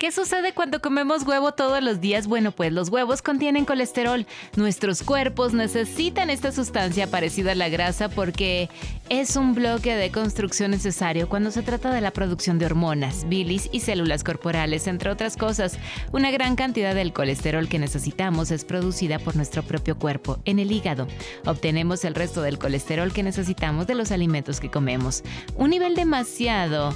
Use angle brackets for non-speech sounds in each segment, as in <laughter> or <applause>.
¿Qué sucede cuando comemos huevo todos los días? Bueno, pues los huevos contienen colesterol. Nuestros cuerpos necesitan esta sustancia parecida a la grasa porque es un bloque de construcción necesario cuando se trata de la producción de hormonas, bilis y células corporales, entre otras cosas. Una gran cantidad del colesterol que necesitamos es producida por nuestro propio cuerpo, en el hígado. Obtenemos el resto del colesterol que necesitamos de los alimentos que comemos. Un nivel demasiado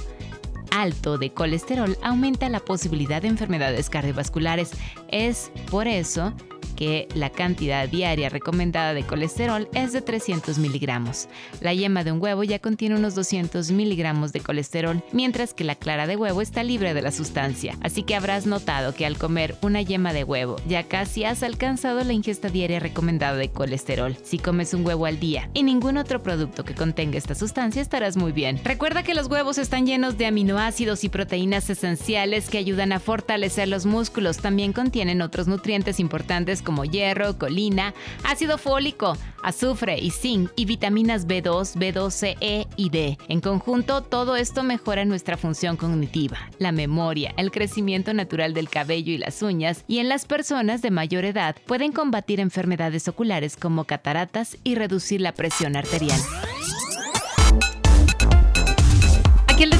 alto de colesterol aumenta la posibilidad de enfermedades cardiovasculares. Es por eso que la cantidad diaria recomendada de colesterol es de 300 miligramos. La yema de un huevo ya contiene unos 200 miligramos de colesterol, mientras que la clara de huevo está libre de la sustancia. Así que habrás notado que al comer una yema de huevo ya casi has alcanzado la ingesta diaria recomendada de colesterol. Si comes un huevo al día y ningún otro producto que contenga esta sustancia estarás muy bien. Recuerda que los huevos están llenos de aminoácidos y proteínas esenciales que ayudan a fortalecer los músculos. También contienen otros nutrientes importantes como hierro, colina, ácido fólico, azufre y zinc y vitaminas B2, B12, E y D. En conjunto, todo esto mejora nuestra función cognitiva, la memoria, el crecimiento natural del cabello y las uñas y en las personas de mayor edad pueden combatir enfermedades oculares como cataratas y reducir la presión arterial.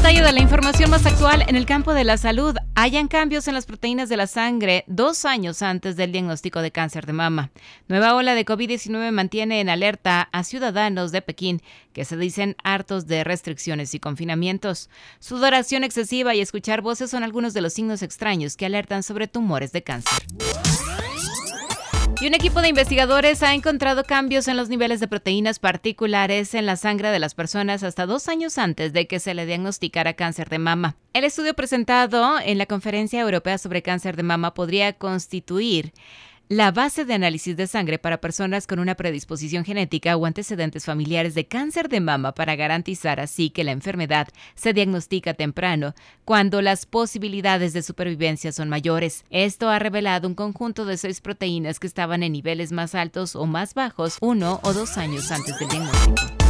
Detalle de la información más actual en el campo de la salud. Hayan cambios en las proteínas de la sangre dos años antes del diagnóstico de cáncer de mama. Nueva ola de COVID-19 mantiene en alerta a ciudadanos de Pekín que se dicen hartos de restricciones y confinamientos. Sudoración excesiva y escuchar voces son algunos de los signos extraños que alertan sobre tumores de cáncer. Y un equipo de investigadores ha encontrado cambios en los niveles de proteínas particulares en la sangre de las personas hasta dos años antes de que se le diagnosticara cáncer de mama. El estudio presentado en la Conferencia Europea sobre Cáncer de Mama podría constituir la base de análisis de sangre para personas con una predisposición genética o antecedentes familiares de cáncer de mama para garantizar así que la enfermedad se diagnostica temprano, cuando las posibilidades de supervivencia son mayores. Esto ha revelado un conjunto de seis proteínas que estaban en niveles más altos o más bajos uno o dos años antes del diagnóstico.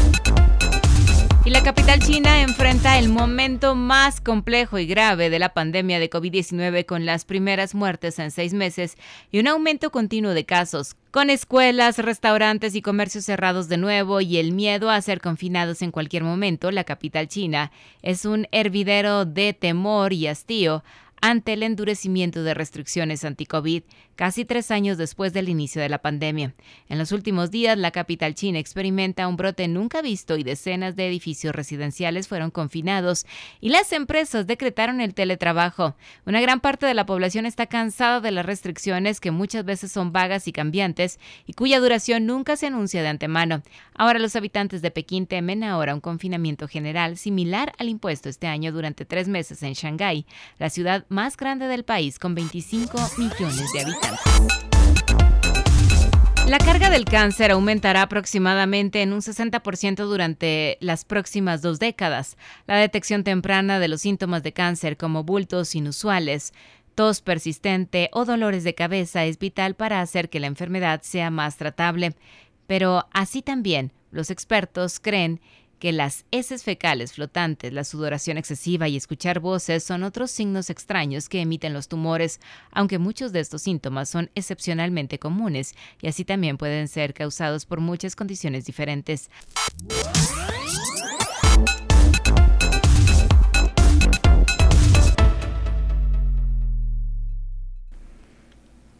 Y la capital china enfrenta el momento más complejo y grave de la pandemia de COVID-19 con las primeras muertes en seis meses y un aumento continuo de casos, con escuelas, restaurantes y comercios cerrados de nuevo y el miedo a ser confinados en cualquier momento, la capital china es un hervidero de temor y hastío ante el endurecimiento de restricciones anti-COVID casi tres años después del inicio de la pandemia. En los últimos días, la capital china experimenta un brote nunca visto y decenas de edificios residenciales fueron confinados y las empresas decretaron el teletrabajo. Una gran parte de la población está cansada de las restricciones que muchas veces son vagas y cambiantes y cuya duración nunca se anuncia de antemano. Ahora los habitantes de Pekín temen ahora un confinamiento general similar al impuesto este año durante tres meses en Shanghái, la ciudad más grande del país con 25 millones de habitantes. La carga del cáncer aumentará aproximadamente en un 60% durante las próximas dos décadas. La detección temprana de los síntomas de cáncer como bultos inusuales, tos persistente o dolores de cabeza es vital para hacer que la enfermedad sea más tratable. Pero así también, los expertos creen que las heces fecales flotantes, la sudoración excesiva y escuchar voces son otros signos extraños que emiten los tumores, aunque muchos de estos síntomas son excepcionalmente comunes y así también pueden ser causados por muchas condiciones diferentes.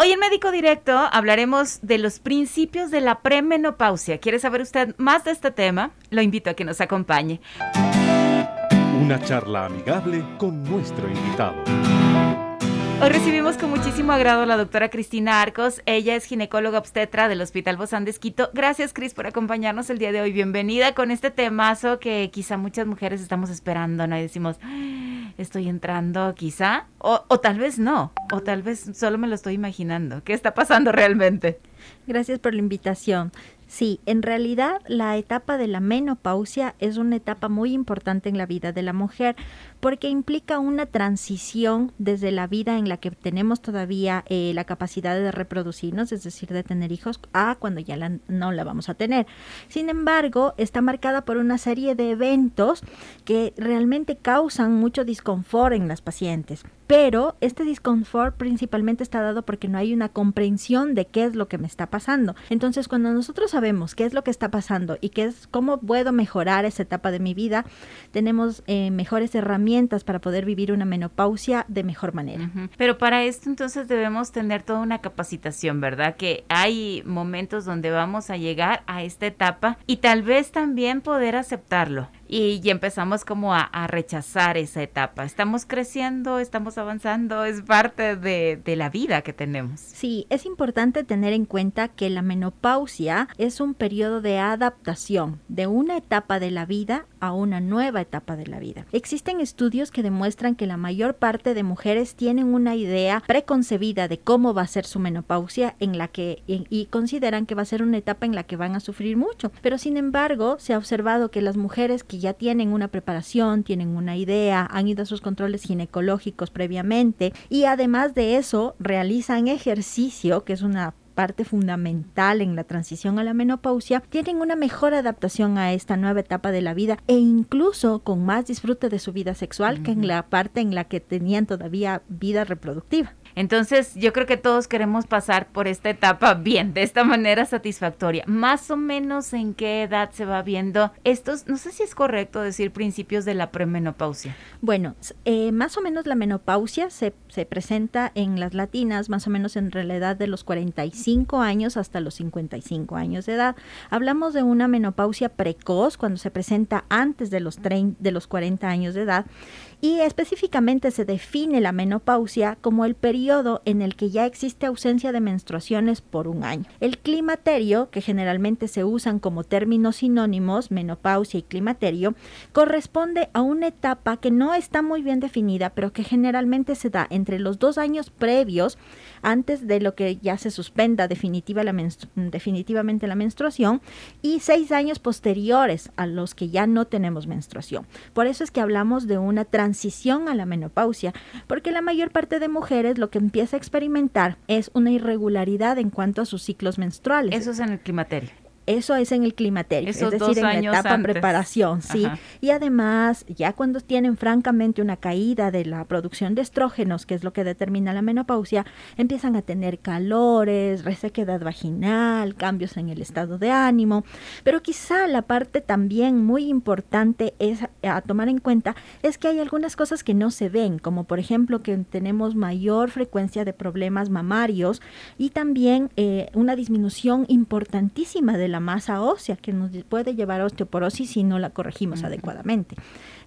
Hoy en Médico Directo hablaremos de los principios de la premenopausia. ¿Quiere saber usted más de este tema? Lo invito a que nos acompañe. Una charla amigable con nuestro invitado. Hoy recibimos con muchísimo agrado a la doctora Cristina Arcos. Ella es ginecóloga obstetra del Hospital Bozán de Esquito. Gracias, Cris, por acompañarnos el día de hoy. Bienvenida con este temazo que quizá muchas mujeres estamos esperando, ¿no? Decimos, estoy entrando quizá, o, o tal vez no, o tal vez solo me lo estoy imaginando. ¿Qué está pasando realmente? Gracias por la invitación. Sí, en realidad la etapa de la menopausia es una etapa muy importante en la vida de la mujer porque implica una transición desde la vida en la que tenemos todavía eh, la capacidad de reproducirnos, es decir, de tener hijos, a cuando ya no la vamos a tener. Sin embargo, está marcada por una serie de eventos que realmente causan mucho disconfort en las pacientes. Pero este disconfort principalmente está dado porque no hay una comprensión de qué es lo que me está pasando. Entonces, cuando nosotros sabemos qué es lo que está pasando y qué es cómo puedo mejorar esa etapa de mi vida, tenemos eh, mejores herramientas para poder vivir una menopausia de mejor manera. Pero para esto entonces debemos tener toda una capacitación, ¿verdad? Que hay momentos donde vamos a llegar a esta etapa y tal vez también poder aceptarlo y, empezamos como a, rechazar esa etapa. Estamos creciendo, estamos avanzando, es parte de, de, la vida que tenemos. Sí, es importante tener en cuenta que la menopausia es un periodo de adaptación de una etapa de la vida a una nueva etapa de la vida. Existen estudios que demuestran que la mayor parte de mujeres tienen una idea preconcebida de cómo va a ser su menopausia en la que y consideran que va a ser una etapa en la que van a sufrir mucho. Pero sin embargo, se ha observado que las mujeres que ya tienen una preparación, tienen una idea, han ido a sus controles ginecológicos previamente y además de eso realizan ejercicio, que es una parte fundamental en la transición a la menopausia, tienen una mejor adaptación a esta nueva etapa de la vida e incluso con más disfrute de su vida sexual que en la parte en la que tenían todavía vida reproductiva. Entonces, yo creo que todos queremos pasar por esta etapa bien, de esta manera satisfactoria. Más o menos en qué edad se va viendo estos, no sé si es correcto decir principios de la premenopausia. Bueno, eh, más o menos la menopausia se, se, presenta en las latinas, más o menos entre la edad de los 45 años hasta los 55 años de edad. Hablamos de una menopausia precoz cuando se presenta antes de los, de los 40 años de edad y específicamente se define la menopausia como el periodo en el que ya existe ausencia de menstruaciones por un año. El climaterio, que generalmente se usan como términos sinónimos, menopausia y climaterio, corresponde a una etapa que no está muy bien definida, pero que generalmente se da entre los dos años previos, antes de lo que ya se suspenda definitiva definitivamente la menstruación, y seis años posteriores a los que ya no tenemos menstruación. Por eso es que hablamos de una transición transición a la menopausia, porque la mayor parte de mujeres lo que empieza a experimentar es una irregularidad en cuanto a sus ciclos menstruales. Eso es en el climaterio. Eso es en el climaterio, es decir, en la etapa preparación, sí. Y además, ya cuando tienen francamente una caída de la producción de estrógenos, que es lo que determina la menopausia, empiezan a tener calores, resequedad vaginal, cambios en el estado de ánimo. Pero quizá la parte también muy importante es a tomar en cuenta es que hay algunas cosas que no se ven, como por ejemplo que tenemos mayor frecuencia de problemas mamarios y también eh, una disminución importantísima de la la masa ósea que nos puede llevar a osteoporosis si no la corregimos adecuadamente.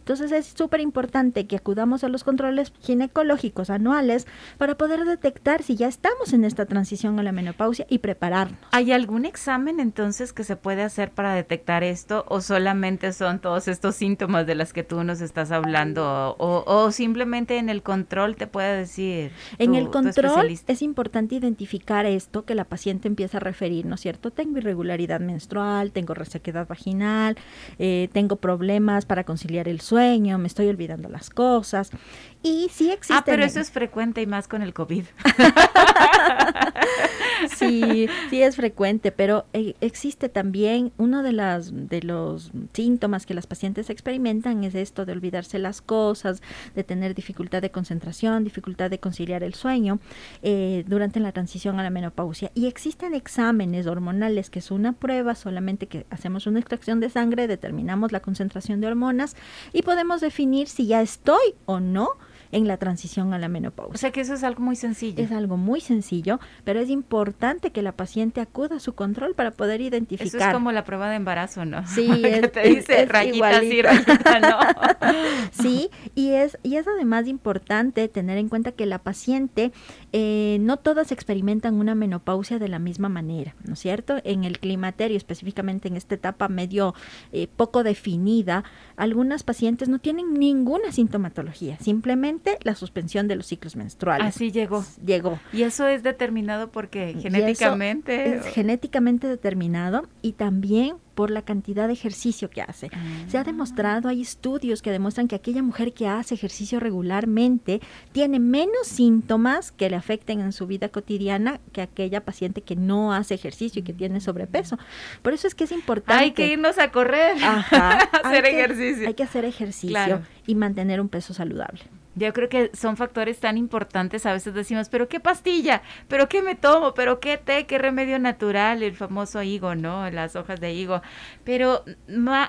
Entonces es súper importante que acudamos a los controles ginecológicos anuales para poder detectar si ya estamos en esta transición a la menopausia y prepararnos. ¿Hay algún examen entonces que se puede hacer para detectar esto o solamente son todos estos síntomas de las que tú nos estás hablando o, simplemente en el control te puede decir? en el control es importante identificar esto que la paciente empieza a referir, ¿no es cierto? Tengo irregularidad menstrual, tengo resequedad vaginal, eh, tengo problemas para conciliar el sueño me estoy olvidando las cosas. Y sí existe. Ah, pero eso es frecuente y más con el COVID. <laughs> sí, sí es frecuente, pero eh, existe también uno de las de los síntomas que las pacientes experimentan es esto de olvidarse las cosas, de tener dificultad de concentración, dificultad de conciliar el sueño eh, durante la transición a la menopausia. Y existen exámenes hormonales que es una prueba solamente que hacemos una extracción de sangre, determinamos la concentración de hormonas y podemos definir si ya estoy o no en la transición a la menopausia. O sea que eso es algo muy sencillo. Es algo muy sencillo, pero es importante que la paciente acuda a su control para poder identificar. Eso es como la prueba de embarazo, ¿no? Sí, <laughs> que es, te dice es rayita sí, rayita no. <laughs> Sí, y es, y es además importante tener en cuenta que la paciente, eh, no todas experimentan una menopausia de la misma manera, ¿no es cierto? En el climaterio, específicamente en esta etapa medio eh, poco definida, algunas pacientes no tienen ninguna sintomatología, simplemente la suspensión de los ciclos menstruales. Así llegó. Llegó. Y eso es determinado porque genéticamente. Es genéticamente determinado y también por la cantidad de ejercicio que hace. Se ha demostrado, hay estudios que demuestran que aquella mujer que hace ejercicio regularmente tiene menos síntomas que le afecten en su vida cotidiana que aquella paciente que no hace ejercicio y que tiene sobrepeso. Por eso es que es importante. Hay que irnos a correr. <laughs> Ajá, hacer hay que- ejercicio. Hay que hacer ejercicio Claro. y mantener un peso saludable. Yo creo que son factores tan importantes. A veces decimos, pero qué pastilla, pero qué me tomo, pero qué té, qué remedio natural, el famoso higo, ¿no? Las hojas de higo. Pero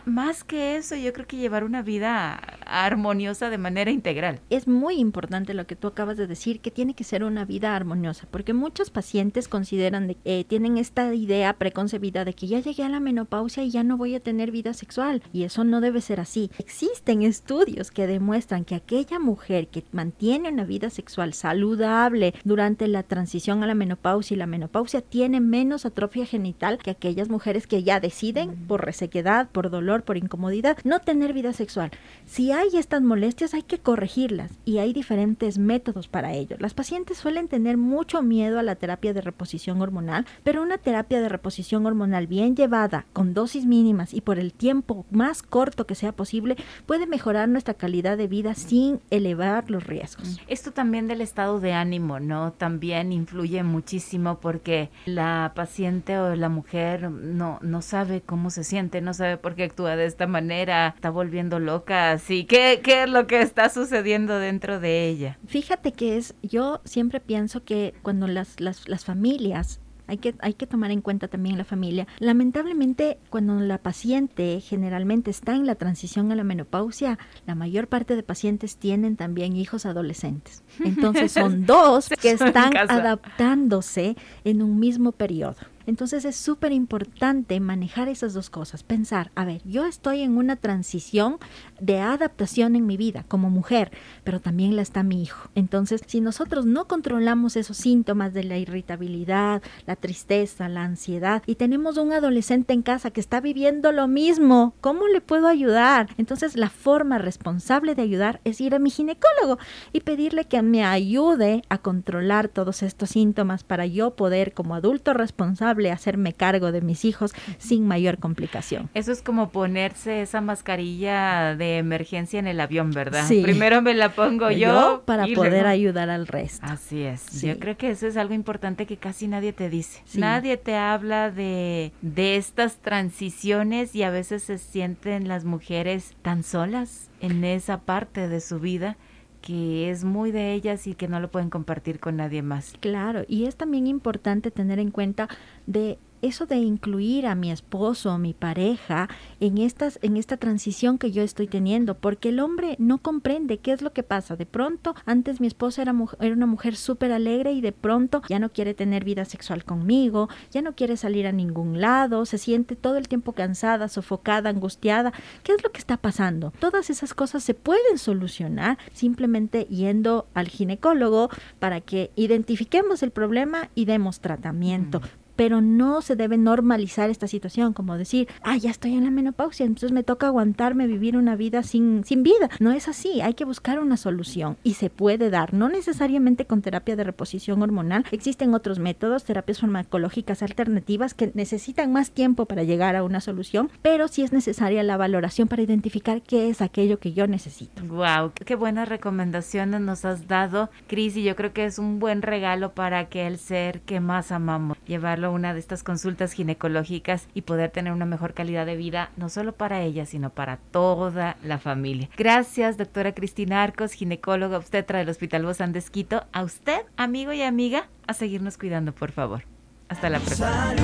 más que eso, yo creo que llevar una vida armoniosa de manera integral. es muy importante lo que tú acabas de decir, que tiene que ser una vida armoniosa, porque muchos pacientes consideran, de, eh, tienen esta idea preconcebida de que ya llegué a la menopausia y ya no voy a tener vida sexual, y eso no debe ser así. Existen estudios que demuestran que aquella mujer que mantiene una vida sexual saludable durante la transición a la menopausia y la menopausia tiene menos atrofia genital que aquellas mujeres que ya deciden por resequedad, por dolor, por incomodidad, no tener vida sexual. Si hay estas molestias hay que corregirlas y hay diferentes métodos para ello. Las pacientes suelen tener mucho miedo a la terapia de reposición hormonal, pero una terapia de reposición hormonal bien llevada, con dosis mínimas y por el tiempo más corto que sea posible, puede mejorar nuestra calidad de vida sin elevar los riesgos. Esto también del estado de ánimo, ¿no? También influye muchísimo porque la paciente o la mujer no, no sabe cómo se siente, no sabe por qué actúa de esta manera, está volviendo loca, así. ¿Qué, qué es lo que está sucediendo dentro de ella? Fíjate que es, yo siempre pienso que cuando las, las, las familias hay que, hay que tomar en cuenta también la familia. Lamentablemente, cuando la paciente generalmente está en la transición a la menopausia, la mayor parte de pacientes tienen también hijos adolescentes. Entonces son <laughs> dos que están adaptándose en un mismo periodo. Entonces es súper importante manejar esas dos cosas, pensar, a ver, yo estoy en una transición de adaptación en mi vida como mujer, pero también la está mi hijo. Entonces, si nosotros no controlamos esos síntomas de la irritabilidad, la tristeza, la ansiedad, y tenemos un adolescente en casa que está viviendo lo mismo, ¿cómo le puedo ayudar? Entonces, la forma responsable de ayudar es ir a mi ginecólogo y pedirle que me ayude a controlar todos estos síntomas para yo poder, como adulto responsable, hacerme cargo de mis hijos sin mayor complicación. Eso es como ponerse esa mascarilla de emergencia en el avión, ¿verdad? Sí. Primero me la pongo yo, para y poder luego- ayudar al resto. Así es. Sí. Yo creo que eso es algo importante que casi nadie te dice. Sí. Nadie te habla de, de estas transiciones y a veces se sienten las mujeres tan solas en esa parte de su vida que es muy de ellas y que no lo pueden compartir con nadie más. Claro, y es también importante tener en cuenta de eso de incluir a mi esposo o mi pareja en estas en esta transición que yo estoy teniendo, porque el hombre no comprende qué es lo que pasa. De pronto, antes mi esposa era, era una mujer súper alegre y de pronto ya no quiere tener vida sexual conmigo, ya no quiere salir a ningún lado, se siente todo el tiempo cansada, sofocada, angustiada. ¿Qué es lo que está pasando? Todas esas cosas se pueden solucionar simplemente yendo al ginecólogo para que identifiquemos el problema y demos tratamiento. Pero no se debe normalizar esta situación, como decir, ah, ya estoy en la menopausia, entonces me toca aguantarme vivir una vida sin, sin vida. No es así, hay que buscar una solución y se puede dar, no necesariamente con terapia de reposición hormonal. Existen otros métodos, terapias farmacológicas alternativas que necesitan más tiempo para llegar a una solución, pero sí es necesaria la valoración para identificar qué es aquello que yo necesito. Wow, qué buenas recomendaciones nos has dado, Cris, y yo creo que es un buen regalo para aquel ser que más amamos, llevarlo una de estas consultas ginecológicas y poder tener una mejor calidad de vida, no solo para ella, sino para toda la familia. Gracias, doctora Cristina Arcos, ginecóloga obstetra del Hospital Bozán de Esquito. A usted, amigo y amiga, a seguirnos cuidando, por favor. Hasta la próxima.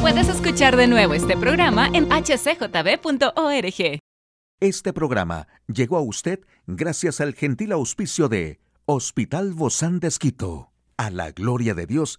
Puedes escuchar de nuevo este programa en hcjb.org. Este programa llegó a usted gracias al gentil auspicio de Hospital Bozán de Esquito, a la gloria de Dios